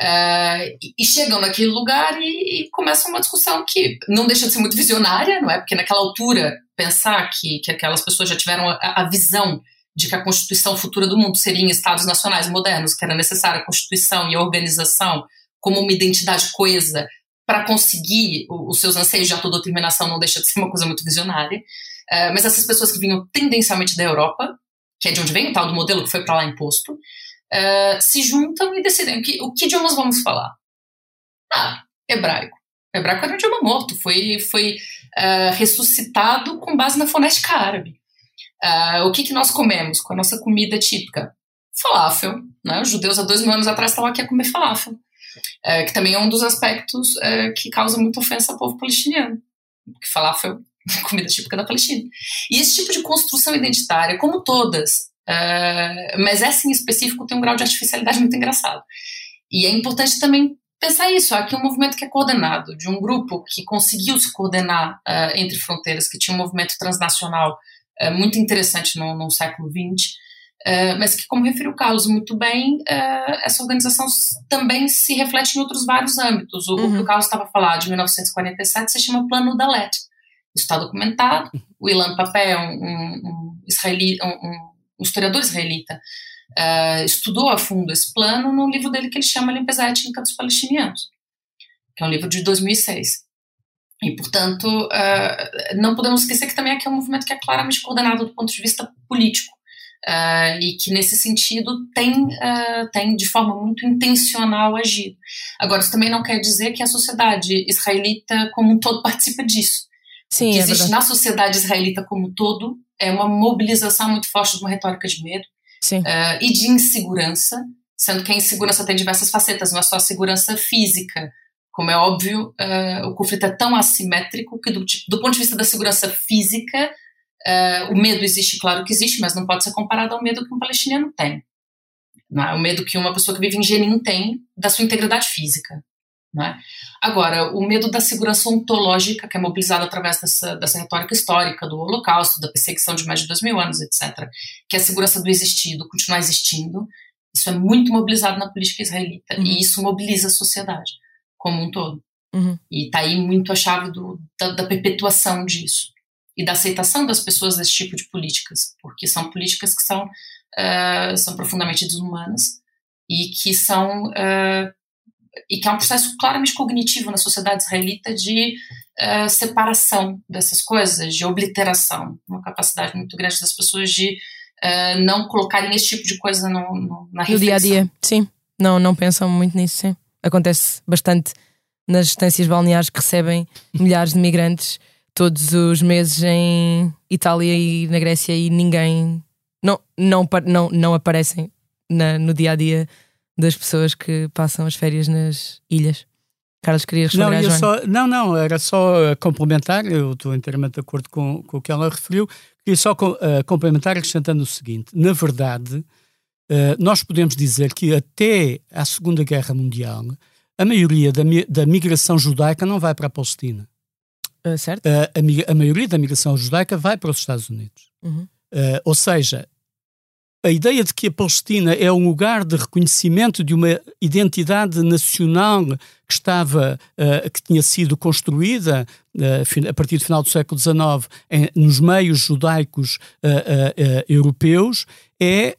Uh, e, e chegam naquele lugar e, e começam uma discussão que não deixa de ser muito visionária, não é? Porque naquela altura, pensar que, que aquelas pessoas já tiveram a, a visão de que a constituição futura do mundo seria em estados nacionais modernos, que era necessária a constituição e a organização como uma identidade coesa para conseguir os seus anseios de autodeterminação não deixa de ser uma coisa muito visionária. Uh, mas essas pessoas que vinham tendencialmente da Europa, que é de onde vem o tal do modelo que foi para lá imposto, uh, se juntam e decidem o que, o que idiomas vamos falar. Ah, hebraico. O hebraico era um idioma morto, foi, foi uh, ressuscitado com base na fonética árabe. Uh, o que, que nós comemos com a nossa comida típica? Falafel. Né? Os judeus há dois mil anos atrás estavam aqui a comer falafel, uh, que também é um dos aspectos que causa muita ofensa ao povo palestiniano. Porque falafel é comida típica da Palestina. E esse tipo de construção identitária, como todas, Uh, mas essa em específico tem um grau de artificialidade muito engraçado. E é importante também pensar isso. Aqui é um movimento que é coordenado, de um grupo que conseguiu se coordenar uh, entre fronteiras, que tinha um movimento transnacional uh, muito interessante no, no século XX, mas que, como referiu o Carlos muito bem, essa organização também se reflete em outros vários âmbitos. O, uhum. que o Carlos estava falando de 1947 se chama Plano da Let. Isso está documentado. O Ilan Papé, um, um, um israelita, um, um historiador israelita, uh, estudou a fundo esse plano no livro dele que ele chama Limpeza Étnica dos Palestinianos, que é um livro de 2006. E, portanto, uh, não podemos esquecer que também aqui é um movimento que é claramente coordenado do ponto de vista político. Uh, e que nesse sentido tem, uh, tem de forma muito intencional agido. Agora, isso também não quer dizer que a sociedade israelita como um todo participa disso. Sim, que existe na sociedade israelita como um todo é uma mobilização muito forte de uma retórica de medo uh, e de insegurança, sendo que a insegurança tem diversas facetas, não é só a segurança física. Como é óbvio, uh, o conflito é tão assimétrico que, do, do ponto de vista da segurança física, uh, o medo existe, claro que existe, mas não pode ser comparado ao medo que um palestiniano tem. Não é? O medo que uma pessoa que vive em Jenin tem da sua integridade física. Né? Agora, o medo da segurança ontológica, que é mobilizado através dessa, dessa retórica histórica do Holocausto, da perseguição de mais de dois mil anos, etc., que é a segurança do existido, continuar existindo, isso é muito mobilizado na política israelita, uhum. e isso mobiliza a sociedade como um todo. Uhum. E está aí muito a chave do, da, da perpetuação disso e da aceitação das pessoas desse tipo de políticas, porque são políticas que são, uh, são profundamente desumanas e que são uh, e que é um processo claramente cognitivo na sociedade israelita de uh, separação dessas coisas, de obliteração, uma capacidade muito grande das pessoas de uh, não colocarem esse tipo de coisa no, no, na reflexão. No dia a dia, sim. Não, não pensam muito nisso, sim. Acontece bastante nas estâncias balneares que recebem milhares de migrantes todos os meses em Itália e na Grécia e ninguém não, não, não, não aparecem na, no dia a dia das pessoas que passam as férias nas ilhas. Carlos, queria responder não, só, não, não, era só complementar, eu estou inteiramente de acordo com, com o que ela referiu, queria só uh, complementar acrescentando o seguinte, na verdade, uh, nós podemos dizer que até à Segunda Guerra Mundial, a maioria da, da migração judaica não vai para a Palestina. Uh, certo. a, a, maioria da migração judaica vai para os Estados Unidos. Uhum. ou seja, a ideia de que a Palestina é um lugar de reconhecimento de uma identidade nacional que estava, uh, que tinha sido construída uh, a partir do final do século XIX em, nos meios judaicos uh, europeus é,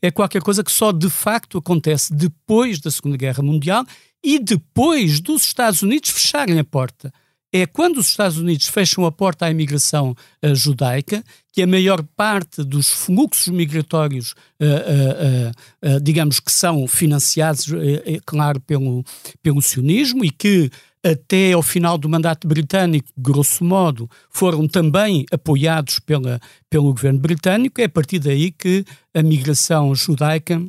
é qualquer coisa que só de facto acontece depois da Segunda Guerra Mundial e depois dos Estados Unidos fecharem a porta é quando os Estados Unidos fecham a porta à imigração uh, judaica que a maior parte dos fluxos migratórios, uh, uh, digamos que são financiados, claro, pelo, pelo sionismo e que até ao final do mandato britânico, grosso modo, foram também apoiados pela, pelo governo britânico. É a partir daí que a migração judaica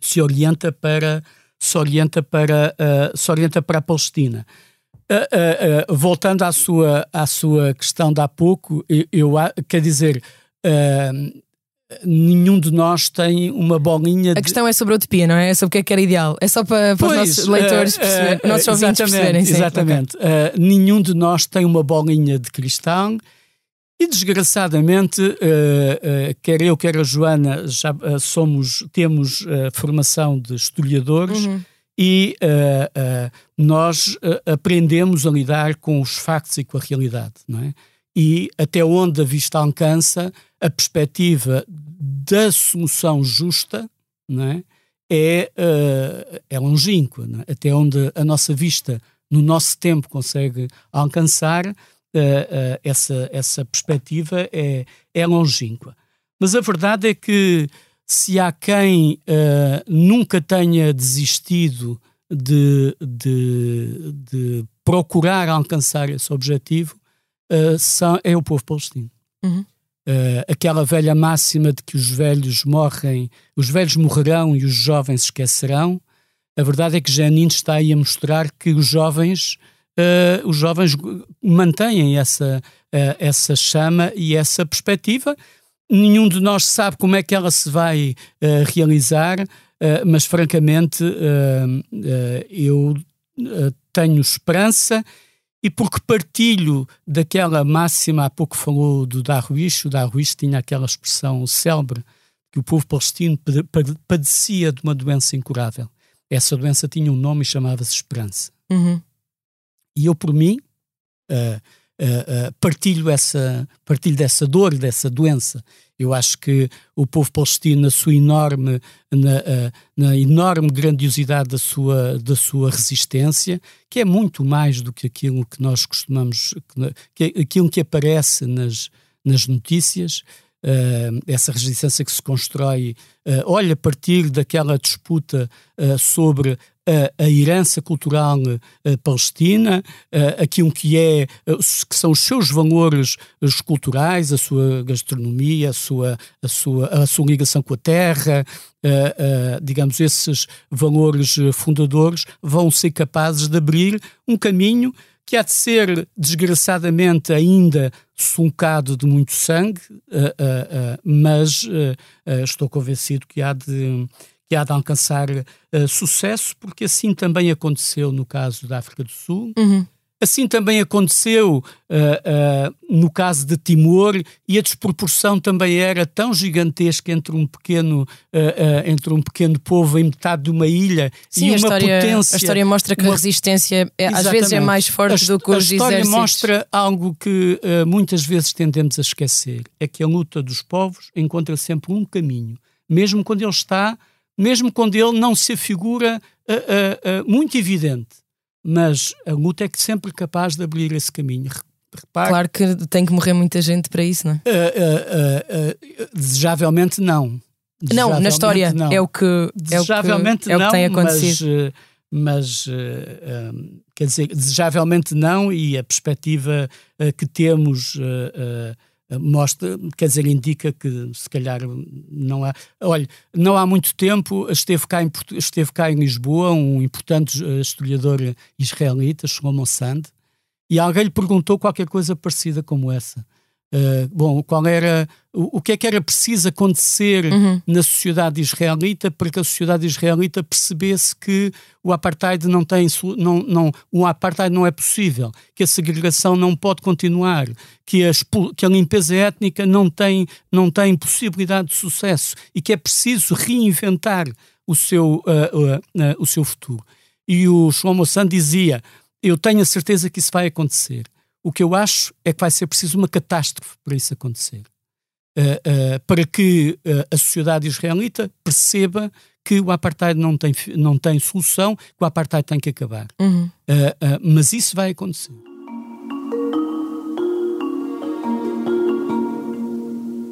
se orienta para se orienta para, se orienta para a Palestina. Uh, uh, voltando à sua, à sua questão de há pouco, eu, eu quer dizer, nenhum de nós tem uma bolinha. De... A questão é sobre a utopia, não é? É sobre o que é que era ideal. É só para, para pois, os nossos leitores perceberem, uh, nossos ouvintes perceberem. Sim, exatamente. Okay. Uh, nenhum de nós tem uma bolinha de cristal e desgraçadamente, uh, quer eu, quer a Joana, já somos, temos formação de historiadores. Uhum e uh, uh, nós uh, aprendemos a lidar com os factos e com a realidade, não é? E até onde a vista alcança, a perspectiva da solução justa, não é? É, é longínqua, é? até onde a nossa vista, no nosso tempo, consegue alcançar, essa, essa perspectiva é, é longínqua. Mas a verdade é que se há quem uh, nunca tenha desistido de, de, de, procurar alcançar esse objetivo, uh, são, é o povo palestino. Uhum. Uh, aquela velha máxima de que os velhos morrem, os velhos morrerão e os jovens esquecerão. A verdade é que Janine está aí a mostrar que os jovens, os jovens mantêm essa, essa chama e essa perspectiva Nenhum de nós sabe como é que ela se vai uh, realizar, uh, mas francamente uh, eu tenho esperança e porque partilho daquela máxima, há pouco falou do Darwish, o Darwish tinha aquela expressão célebre que o povo palestino padecia de uma doença incurável. Essa doença tinha um nome e chamava-se esperança. Uhum. E eu, por mim, uh, partilho, essa, partilho dessa dor, dessa doença. Eu acho que o povo palestino, na sua enorme, na, uh, na, enorme grandiosidade da sua, da sua resistência, que é muito mais do que aquilo que nós costumamos, que, aquilo que aparece nas, nas notícias, Uh, essa resistência que se constrói, uh, olha a partir daquela disputa uh, sobre a, herança cultural palestina, aquilo que é que são os seus valores culturais, a sua gastronomia, a sua, a sua, a sua ligação com a terra, digamos, esses valores fundadores vão ser capazes de abrir um caminho que há de ser desgraçadamente ainda sulcado de muito sangue, mas estou convencido que há de que há de alcançar sucesso, porque assim também aconteceu no caso da África do Sul. Uhum. Assim também aconteceu uh, uh, no caso de Timor e a desproporção também era tão gigantesca entre um pequeno, uh, entre um pequeno povo em metade de uma ilha Sim, e uma história, potência. A história mostra que uma... a resistência é, às vezes é mais forte a, do que os exércitos. A história exércitos. mostra algo que muitas vezes tendemos a esquecer, é que a luta dos povos encontra sempre um caminho, mesmo quando ele está, mesmo quando ele não se afigura muito evidente mas a luta é que sempre capaz de abrir esse caminho. Repare, claro que tem que morrer muita gente para isso, não é? Uh, uh, uh, desejavelmente não. Desejavelmente não, na história não. é o que desejavelmente é o que, é o que tem acontecido. Mas, mas quer dizer, desejavelmente não, e a perspectiva que temos mostra, quer dizer, indica que se calhar não há. Olha, não há muito tempo esteve cá em, esteve cá em Lisboa um importante eh, historiador israelita, Shlomo Sand, e alguém lhe perguntou qualquer coisa parecida como essa. Uh, bom, qual era o, o, que é que era preciso acontecer uhum. na sociedade israelita para que a sociedade israelita percebesse que o apartheid não tem não, não o apartheid não é possível, que a segregação não pode continuar, que a, que a limpeza étnica não tem não tem possibilidade de sucesso e que é preciso reinventar o seu uh, uh, o seu futuro. E o Shlomo Sand dizia: eu tenho a certeza que isso vai acontecer o que eu acho é que vai ser preciso uma catástrofe para isso acontecer. Uh, uh, para que uh, a sociedade israelita perceba que o apartheid não tem, não tem solução, que o apartheid tem que acabar. Uhum. mas isso vai acontecer.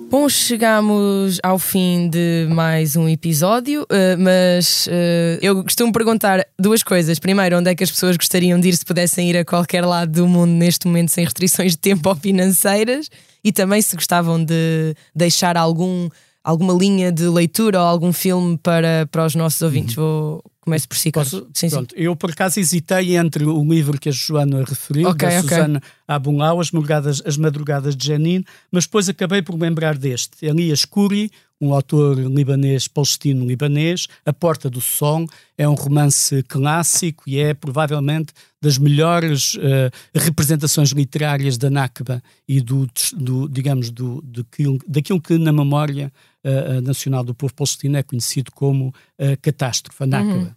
Bom, chegamos ao fim de mais um episódio, uh, mas uh, eu costumo perguntar duas coisas. Primeiro, onde é que as pessoas gostariam de ir se pudessem ir a qualquer lado do mundo neste momento sem restrições de tempo ou financeiras? E também se gostavam de deixar algum, alguma linha de leitura ou algum filme para, para os nossos ouvintes. Uhum. Vou Começo por si, Posso, sim, pronto, sim. Eu, por acaso, hesitei entre o livro que a Joana referiu, okay, da okay. Susana Abulau, as madrugadas, as madrugadas de Janine, mas depois acabei por lembrar deste. Elias Kuri, um autor libanês, palestino-libanês, A Porta do Som, é um romance clássico e é provavelmente das melhores uh, representações literárias da Nakba e do, do digamos, do, daquilo, daquilo que na memória uh, nacional do povo palestino é conhecido como uh, catástrofe, a Nakba. Uhum.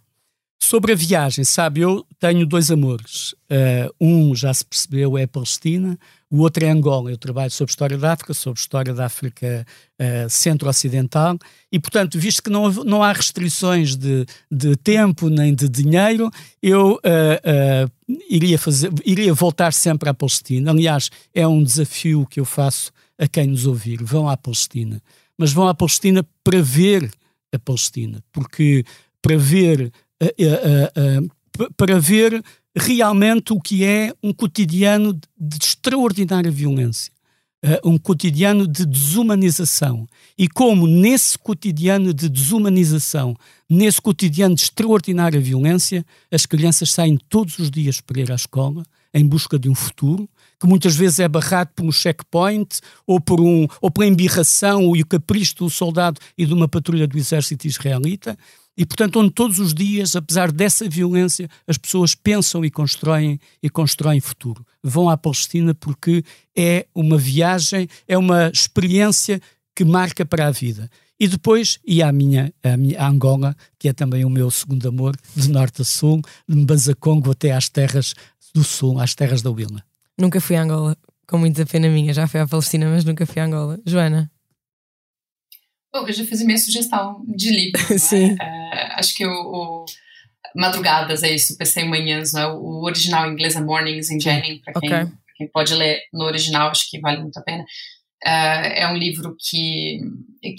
Sobre a viagem, sabe, eu tenho dois amores. Uh, um, já se percebeu, é a Palestina, o outro é Angola. Eu trabalho sobre história da África, sobre história da África uh, centro-ocidental, e, portanto, visto que não, não há restrições de, de tempo nem de dinheiro, eu uh, iria, fazer, iria voltar sempre à Palestina. Aliás, é um desafio que eu faço a quem nos ouvir: vão à Palestina. Mas vão à Palestina para ver a Palestina, porque para ver para ver realmente o que é um cotidiano de extraordinária violência, um cotidiano de desumanização. E como nesse cotidiano de desumanização, nesse cotidiano de extraordinária violência, as crianças saem todos os dias para ir à escola em busca de um futuro, que muitas vezes é barrado por um checkpoint ou por um ou pela embirração e o capricho do soldado e de uma patrulha do exército israelita, e, portanto, onde todos os dias, apesar dessa violência, as pessoas pensam e constroem e constroem futuro. Vão à Palestina porque é uma viagem, é uma experiência que marca para a vida. E depois ia à minha, à minha Angola, que é também o meu segundo amor, de norte a sul, de Mbazacongo até às terras do sul, às terras da Wilna. Nunca fui a Angola, com muita pena minha. Já fui à Palestina, mas nunca fui a Angola. Joana? Bom, eu já fiz a minha sugestão de livro. É? Sim. É, acho que o, o, Madrugadas é isso, pensei em manhãs, né? o original em inglês é Mornings in Jenning, para quem, okay. quem, pode ler no original, acho que vale muito a pena. É, é um livro que,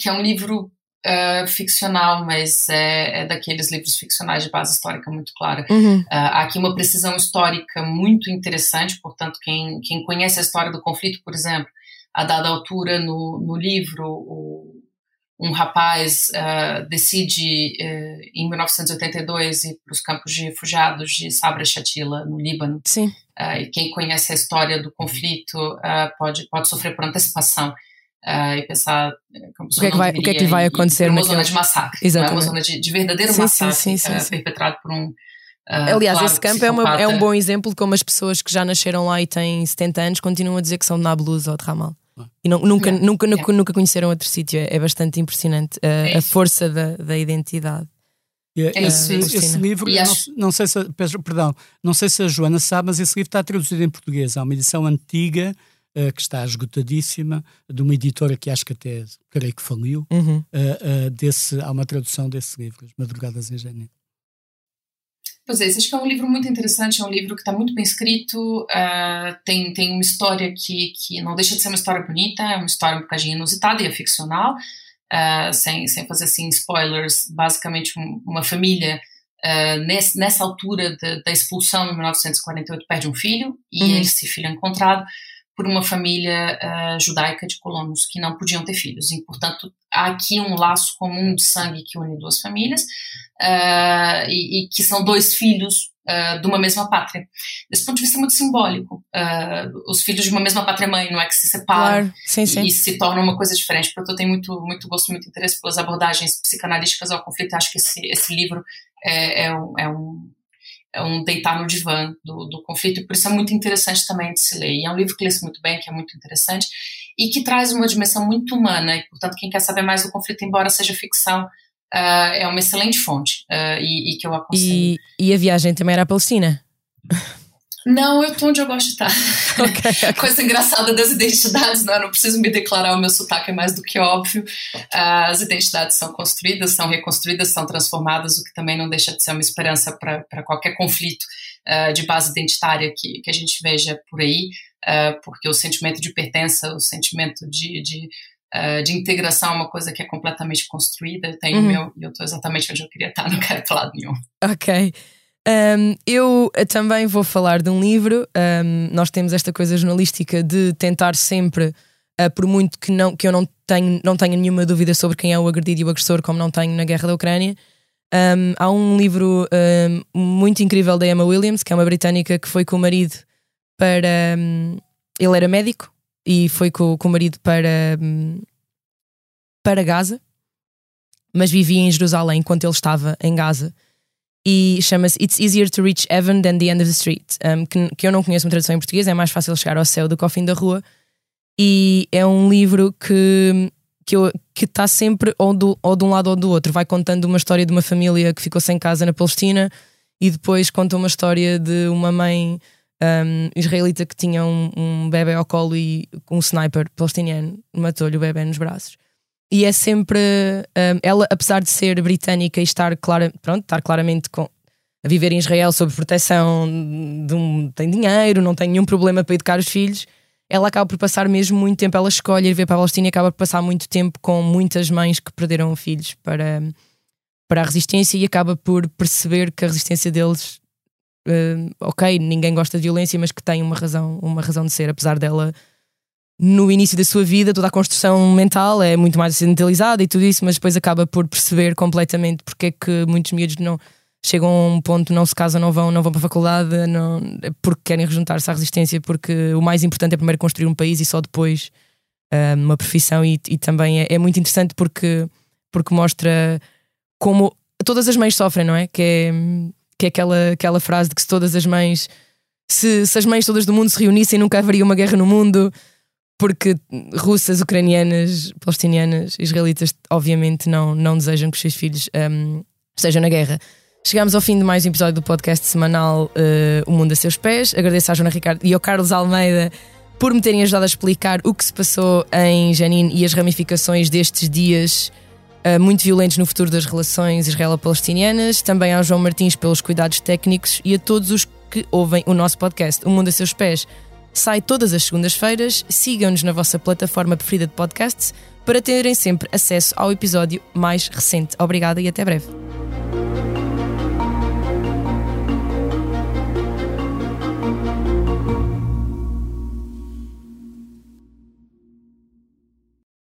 que é um livro Uh, ficcional, mas é, é, daqueles livros ficcionais de base histórica muito clara. Uhum. Uh, há aqui uma precisão histórica muito interessante, portanto, quem, quem conhece a história do conflito, por exemplo, a dada altura no, no livro, o, um rapaz uh, decide, uh, em 1982, ir para os campos de refugiados de Sabra Shatila, no Líbano. Sim. Uh, e quem conhece a história do conflito pode, pode sofrer por antecipação. Uh, e pensar como o que, é que vai, o que é que vai acontecer uma zona de massacre, Exatamente. é uma zona de, de verdadeiro sim, massacre sim, sim, uh, perpetrado por um Uh, Aliás, claro, esse campo é, uma, é, um bom exemplo de como as pessoas que já nasceram lá e têm 70 anos continuam a dizer que são de Nablus ou de Ramal. Ah. E não, nunca, yeah. nunca, yeah. nunca, nunca conheceram outro sítio. É, é, bastante impressionante uh, é a força da, da identidade. Yeah, é esse, esse, livro, não, não, sei se, perdão, não sei se a Joana sabe, mas esse livro está traduzido em português. Há uma edição antiga que está esgotadíssima, de uma editora que acho que até creio que faliu. Uhum. Uh, uh, desse, há uma tradução desse livro, As Madrugadas em Janeiro. Pois é, acho que é um livro muito interessante, é um livro que está muito bem escrito, tem, tem uma história que, que não deixa de ser uma história bonita, é uma história um bocadinho inusitada e é ficcional, uh, sem, sem fazer assim spoilers, basicamente um, uma família uh, nesse, nessa altura de, da expulsão em 1948 perde um filho e uhum. esse filho é encontrado por uma família uh, judaica de colonos que não podiam ter filhos e portanto há aqui um laço comum de sangue que une duas famílias e, e, que são dois filhos uh, de uma mesma pátria. Desse ponto de vista, é muito simbólico. Uh, os filhos de uma mesma pátria-mãe, não é que se separam claro. sim, sim. e se tornam uma coisa diferente. Portanto, eu tenho muito, muito gosto, muito interesse pelas abordagens psicanalísticas ao conflito. Acho que esse, esse livro é, é, um, é um é um deitar no divã do, do conflito, e por isso é muito interessante também de se ler. E é um livro que lê-se muito bem, que é muito interessante, e que traz uma dimensão muito humana, e portanto, quem quer saber mais do conflito, embora seja ficção, uh, é uma excelente fonte uh, e, e, que eu aconselho. E, e a viagem também era a Palestina? Não, eu estou onde eu gosto de estar. Okay. Coisa engraçada das identidades, não, eu não preciso me declarar, o meu sotaque é mais do que óbvio. As identidades são construídas, são reconstruídas, são transformadas, o que também não deixa de ser uma esperança para qualquer conflito uh, de base identitária que, que a gente veja por aí, uh, porque o sentimento de pertença, o sentimento de, de uh, de integração é uma coisa que é completamente construída. Eu tenho uhum. meu e eu estou exatamente onde eu queria estar, não quero para lado nenhum. Ok. Um, eu também vou falar de um livro. Um, nós temos esta coisa jornalística de tentar sempre, uh, por muito que, não, que eu não tenho, não tenha nenhuma dúvida sobre quem é o agredido e o agressor, como não tenho na guerra da Ucrânia. Um, há um livro muito incrível da Emma Williams, que é uma britânica que foi com o marido para. ele era médico e foi com, com o marido para, para Gaza, mas vivia em Jerusalém enquanto ele estava em Gaza. E chama-se It's Easier to Reach Heaven Than the End of the Street, um, que, que, eu não conheço uma tradução em português, é mais fácil chegar ao céu do que ao fim da rua. E é um livro que que que está sempre ou, do, ou de um lado ou do outro. Vai contando uma história de uma família que ficou sem casa na Palestina e depois conta uma história de uma mãe um, israelita que tinha um, um bebê ao colo e um sniper palestiniano matou-lhe o bebê nos braços. E é sempre. Um, ela, apesar de ser britânica e estar, clara, pronto, estar claramente com, a viver em Israel sob proteção, de um, tem dinheiro, não tem nenhum problema para educar os filhos, ela acaba por passar mesmo muito tempo. Ela escolhe ir ver para a Palestina e acaba por passar muito tempo com muitas mães que perderam filhos para, para a resistência e acaba por perceber que a resistência deles uh, ok, ninguém gosta de violência, mas que tem uma razão, uma razão de ser, apesar dela no início da sua vida, toda a construção mental é muito mais acidentalizada e tudo isso, mas depois acaba por perceber completamente porque é que muitos miúdos não chegam a um ponto, não se casam, não vão, não vão para a faculdade, não, é porque querem rejuntar-se à resistência, porque o mais importante é primeiro construir um país e só depois uh, uma profissão. E, e também é, é, muito interessante porque, porque mostra como todas as mães sofrem, não é? Que é que é aquela, aquela frase de que se todas as mães, se, se as mães todas do mundo se reunissem, nunca haveria uma guerra no mundo, porque russas, ucranianas, palestinianas, israelitas, obviamente não, não desejam que os seus filhos um, estejam na guerra. Chegamos ao fim de mais um episódio do podcast semanal uh, O Mundo a Seus Pés. Agradeço à Joana Ricardo e ao Carlos Almeida por me terem ajudado a explicar o que se passou em Janine e as ramificações destes dias uh, muito violentos no futuro das relações israelo-palestinianas, também ao João Martins pelos cuidados técnicos e a todos os que ouvem o nosso podcast O Mundo a Seus Pés. Sai todas as segundas-feiras, sigam-nos na vossa plataforma preferida de podcasts para terem sempre acesso ao episódio mais recente. Obrigada e até breve.